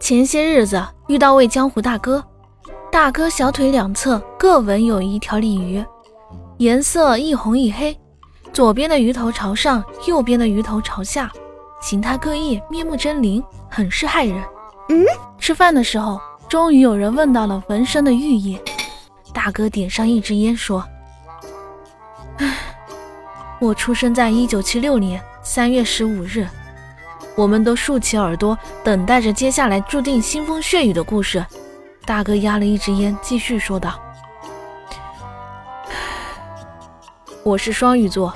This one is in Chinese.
前些日子遇到位江湖大哥，大哥小腿两侧各纹有一条鲤鱼，颜色一红一黑，左边的鱼头朝上，右边的鱼头朝下，形态各异，面目狰狞，很是骇人。嗯，吃饭的时候，终于有人问到了纹身的寓意。大哥点上一支烟，说：“唉，我出生在一九七六年三月十五日。”我们都竖起耳朵，等待着接下来注定腥风血雨的故事。大哥压了一支烟，继续说道：“我是双鱼座，